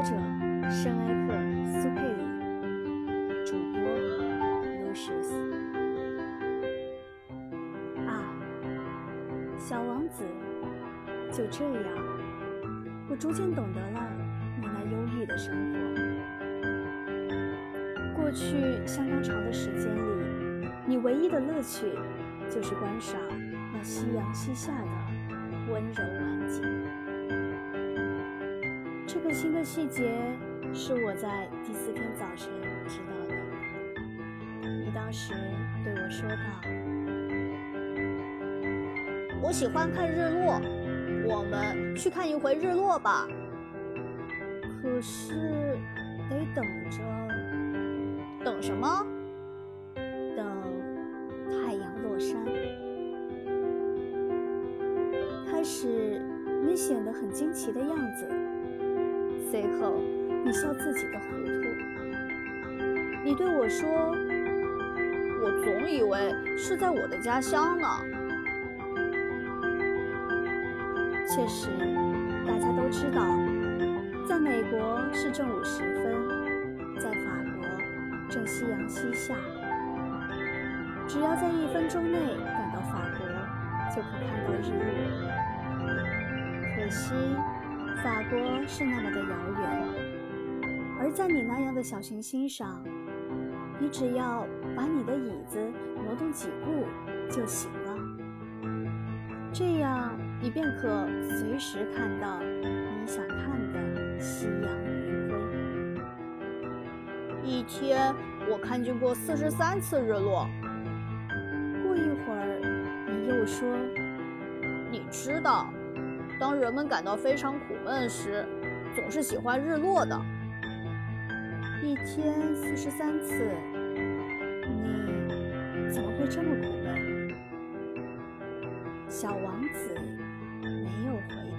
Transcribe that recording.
作者圣埃克苏佩里，主播 Lucius。啊，小王子，就这样，我逐渐懂得了你那忧郁的生活。过去相当长的时间里，你唯一的乐趣就是观赏那夕阳西下的温柔晚景。这个新的细节是我在第四天早晨知道的。你当时对我说道：“我喜欢看日落，我们去看一回日落吧。”可是得等着。等什么？等太阳落山。开始你显得很惊奇的样子，最后你笑自己的糊涂。你对我说：“我总以为是在我的家乡呢。”确实，大家都知道，在美国是正午时分，在法国正夕阳西下。只要在一分钟内赶到法国，就可看到日落。可惜，法国是那么的遥远，而在你那样的小行星上，你只要把你的椅子挪动几步就行了，这样你便可随时看到你想看的夕阳余晖。一天，我看见过四十三次日落。过一会儿，你又说：“你知道。”当人们感到非常苦闷时，总是喜欢日落的。一天四十三次，你怎么会这么苦闷？小王子没有回。